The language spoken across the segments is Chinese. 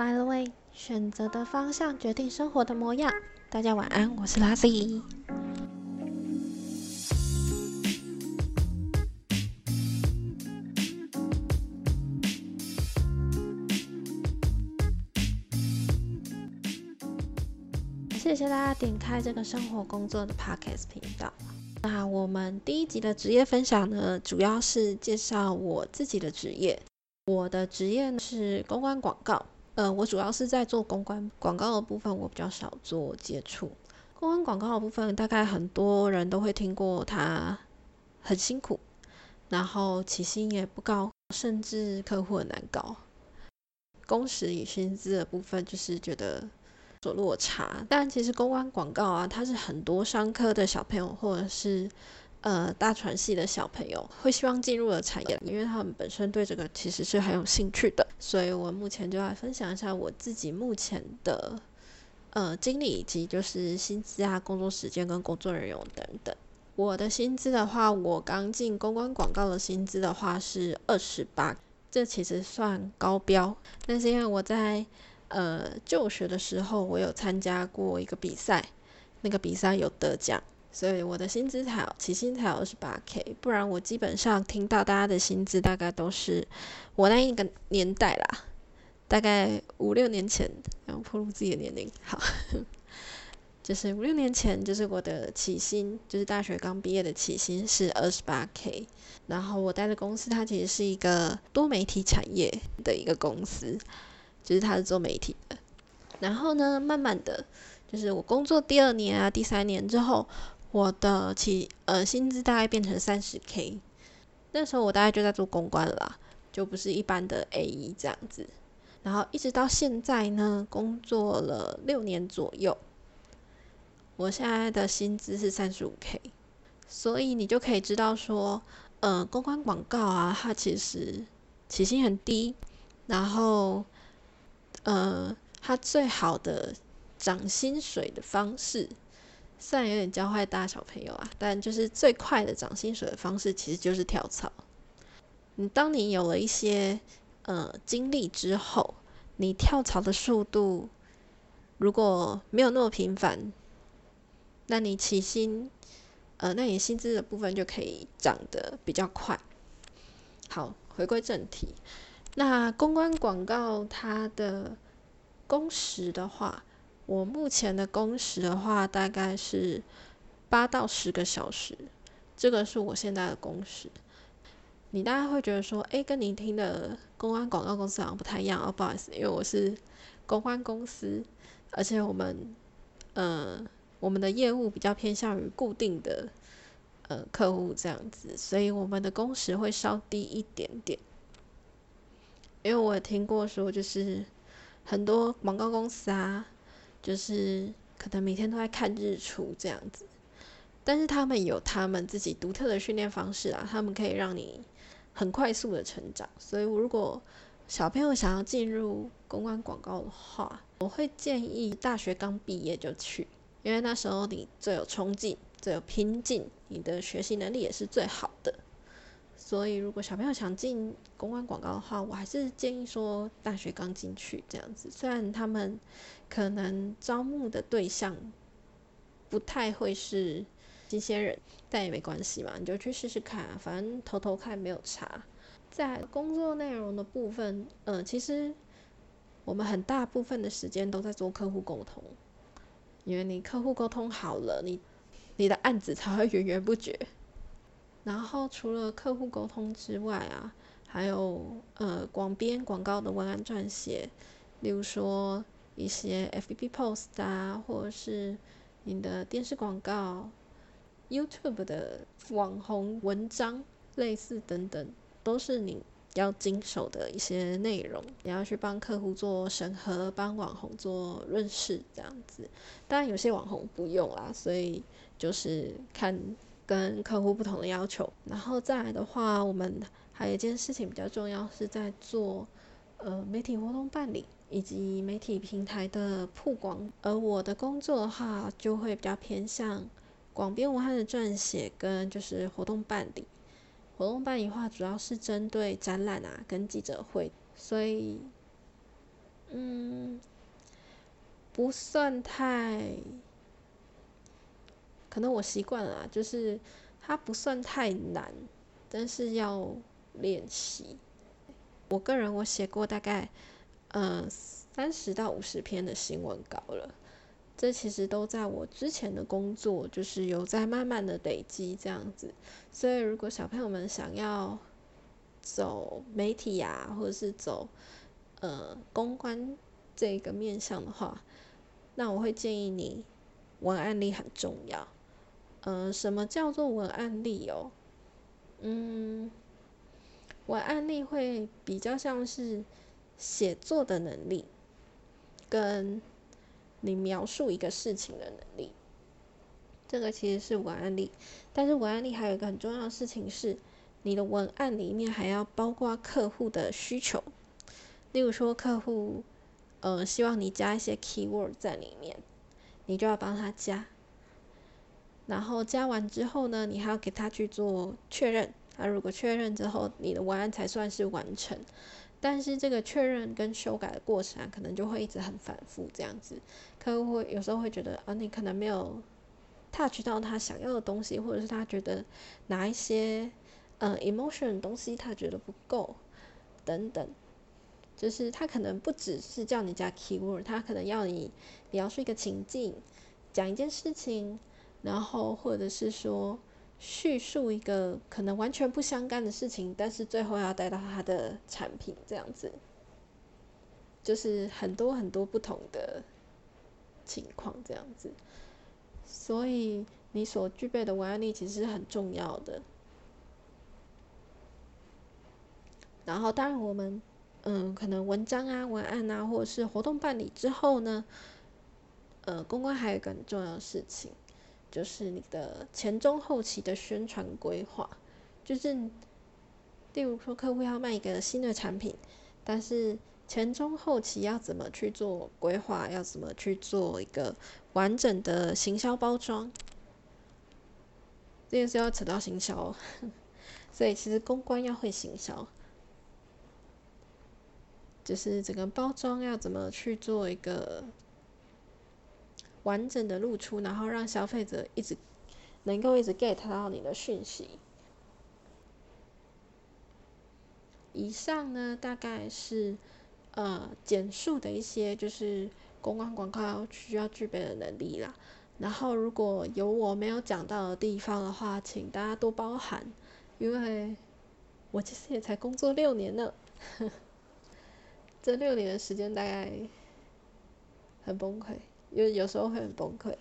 By the way，选择的方向决定生活的模样。大家晚安，我是 Lassie。谢谢大家点开这个生活工作的 Podcast 频道。那我们第一集的职业分享呢，主要是介绍我自己的职业。我的职业呢是公关广告，呃，我主要是在做公关广告的部分，我比较少做接触。公关广告的部分，大概很多人都会听过，它很辛苦，然后起薪也不高，甚至客户很难搞。工时与薪资的部分，就是觉得。有落差，但其实公关广告啊，它是很多商科的小朋友或者是呃大船系的小朋友会希望进入的产业，因为他们本身对这个其实是很有兴趣的。所以我目前就来分享一下我自己目前的呃经历以及就是薪资啊、工作时间跟工作人员等等。我的薪资的话，我刚进公关广告的薪资的话是二十八，这其实算高标，但是因为我在呃，就学的时候我有参加过一个比赛，那个比赛有得奖，所以我的薪资才起薪才二十八 K，不然我基本上听到大家的薪资大概都是我那一个年代啦，大概五六年前，然后暴露自己的年龄，好，就是五六年前，就是我的起薪，就是大学刚毕业的起薪是二十八 K，然后我待的公司它其实是一个多媒体产业的一个公司。就是它是做媒体的，然后呢，慢慢的，就是我工作第二年啊、第三年之后，我的起呃薪资大概变成三十 K，那时候我大概就在做公关了，就不是一般的 A E 这样子，然后一直到现在呢，工作了六年左右，我现在的薪资是三十五 K，所以你就可以知道说，呃，公关广告啊，它其实起薪很低，然后。呃，它最好的涨薪水的方式，虽然有点教坏大小朋友啊，但就是最快的涨薪水的方式，其实就是跳槽。你当你有了一些呃经历之后，你跳槽的速度如果没有那么频繁，那你起薪，呃，那你薪资的部分就可以涨得比较快。好，回归正题。那公关广告它的工时的话，我目前的工时的话大概是八到十个小时，这个是我现在的工时。你大概会觉得说，哎，跟你听的公关广告公司好像不太一样哦，不好意思，因为我是公关公司，而且我们，呃，我们的业务比较偏向于固定的呃客户这样子，所以我们的工时会稍低一点点。因为我也听过说，就是很多广告公司啊，就是可能每天都在看日出这样子，但是他们有他们自己独特的训练方式啊，他们可以让你很快速的成长。所以，如果小朋友想要进入公关广告的话，我会建议大学刚毕业就去，因为那时候你最有冲劲、最有拼劲，你的学习能力也是最好的。所以，如果小朋友想进公关广告的话，我还是建议说大学刚进去这样子。虽然他们可能招募的对象不太会是新鲜人，但也没关系嘛，你就去试试看，反正偷偷看没有差。在工作内容的部分，嗯，其实我们很大部分的时间都在做客户沟通，因为你客户沟通好了，你你的案子才会源源不绝。然后除了客户沟通之外啊，还有呃广编广告的文案撰写，例如说一些 FB post 啊，或者是你的电视广告、YouTube 的网红文章，类似等等，都是你要经手的一些内容。你要去帮客户做审核，帮网红做润饰这样子。当然有些网红不用啦，所以就是看。跟客户不同的要求，然后再来的话，我们还有一件事情比较重要，是在做呃媒体活动办理以及媒体平台的曝光。而我的工作的话，就会比较偏向广编文案的撰写跟就是活动办理。活动办理的话，主要是针对展览啊跟记者会，所以嗯，不算太，可能我习惯了，就是它不算太难，但是要练习。我个人我写过大概，呃，三十到五十篇的新闻稿了。这其实都在我之前的工作，就是有在慢慢的累积这样子。所以如果小朋友们想要走媒体呀，或者是走呃公关这个面向的话，那我会建议你文案力很重要。呃，什么叫做文案力哦？嗯，文案力会比较像是写作的能力跟。你描述一个事情的能力，这个其实是文案力。但是文案力还有一个很重要的事情是，你的文案里面还要包括客户的需求。例如说，客户呃希望你加一些 keyword 在里面，你就要帮他加。然后加完之后呢，你还要给他去做确认。那如果确认之后，你的文案才算是完成。但是这个确认跟修改的过程啊，可能就会一直很反复这样子，客户会有时候会觉得啊，你可能没有 touch 到他想要的东西，或者是他觉得哪一些嗯 emotion 的东西他觉得不够等等，就是他可能不只是叫你加 keyword，他可能要你描述一个情境，讲一件事情，然后或者是说。叙述一个可能完全不相干的事情，但是最后要带到他的产品这样子，就是很多很多不同的情况这样子，所以你所具备的文案力其实是很重要的。然后，当然我们嗯，可能文章啊、文案啊，或者是活动办理之后呢，呃，公关还有一个很重要的事情。就是你的前中后期的宣传规划，就是例如说客户要卖一个新的产品，但是前中后期要怎么去做规划，要怎么去做一个完整的行销包装，这件事要扯到行销，所以其实公关要会行销，就是整个包装要怎么去做一个。完整的露出，然后让消费者一直能够一直 get 到你的讯息。以上呢，大概是呃简述的一些就是公关广告需要具备的能力啦。然后如果有我没有讲到的地方的话，请大家多包涵，因为我其实也才工作六年呢，这六年的时间大概很崩溃。有有时候会很崩溃。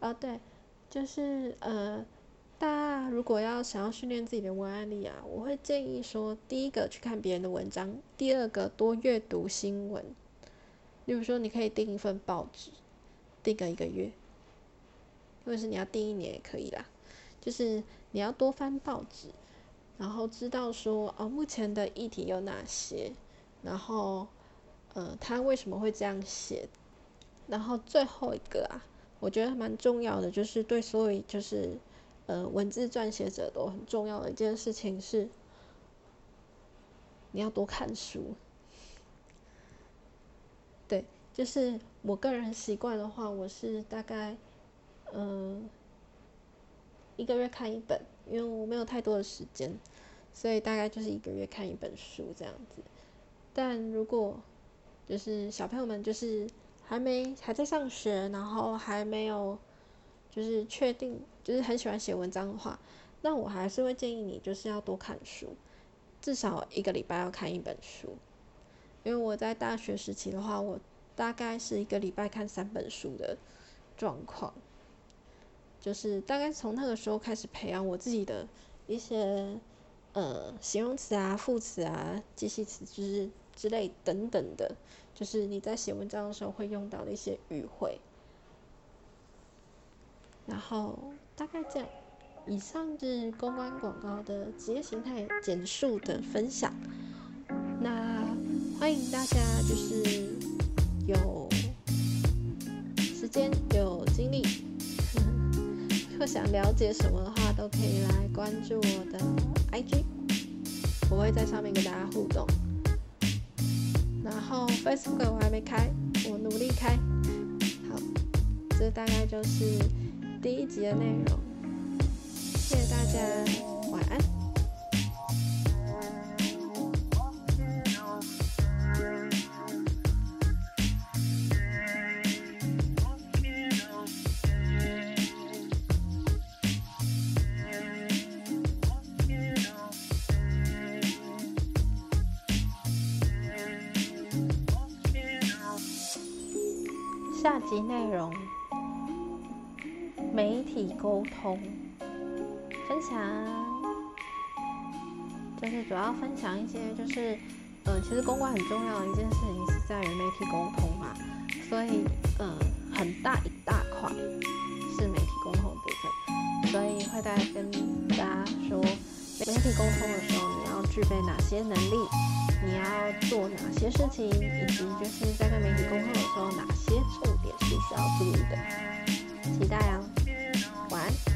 啊，对，就是呃，大家如果要想要训练自己的文案力啊，我会建议说，第一个去看别人的文章，第二个多阅读新闻。例如说，你可以订一份报纸，订个一个月，或者是你要订一年也可以啦。就是你要多翻报纸，然后知道说哦，目前的议题有哪些，然后呃，他为什么会这样写。然后最后一个啊，我觉得蛮重要的，就是对所有就是呃文字撰写者都很重要的一件事情是，你要多看书。对，就是我个人习惯的话，我是大概嗯一个月看一本，因为我没有太多的时间，所以大概就是一个月看一本书这样子。但如果就是小朋友们就是。还没还在上学，然后还没有就是确定，就是很喜欢写文章的话，那我还是会建议你就是要多看书，至少一个礼拜要看一本书。因为我在大学时期的话，我大概是一个礼拜看三本书的状况，就是大概从那个时候开始培养我自己的一些呃形容词啊、副词啊、介系词之之类等等的。就是你在写文章的时候会用到的一些语汇，然后大概这样。以上是公关广告的职业形态简述的分享。那欢迎大家就是有时间有精力，或想了解什么的话，都可以来关注我的 IG，我会在上面跟大家互动。然后 Facebook 我还没开，我努力开。好，这大概就是第一集的内容。谢谢大家。下集内容：媒体沟通分享，就是主要分享一些，就是呃，其实公关很重要的一件事情是在于媒体沟通嘛，所以呃，很大一大块是媒体沟通的部分，所以会再跟大家说，媒体沟通的时候你要具备哪些能力。你要做哪些事情，以及就是在跟媒体沟通的时候，哪些重点是需要注意的？期待哦，晚安！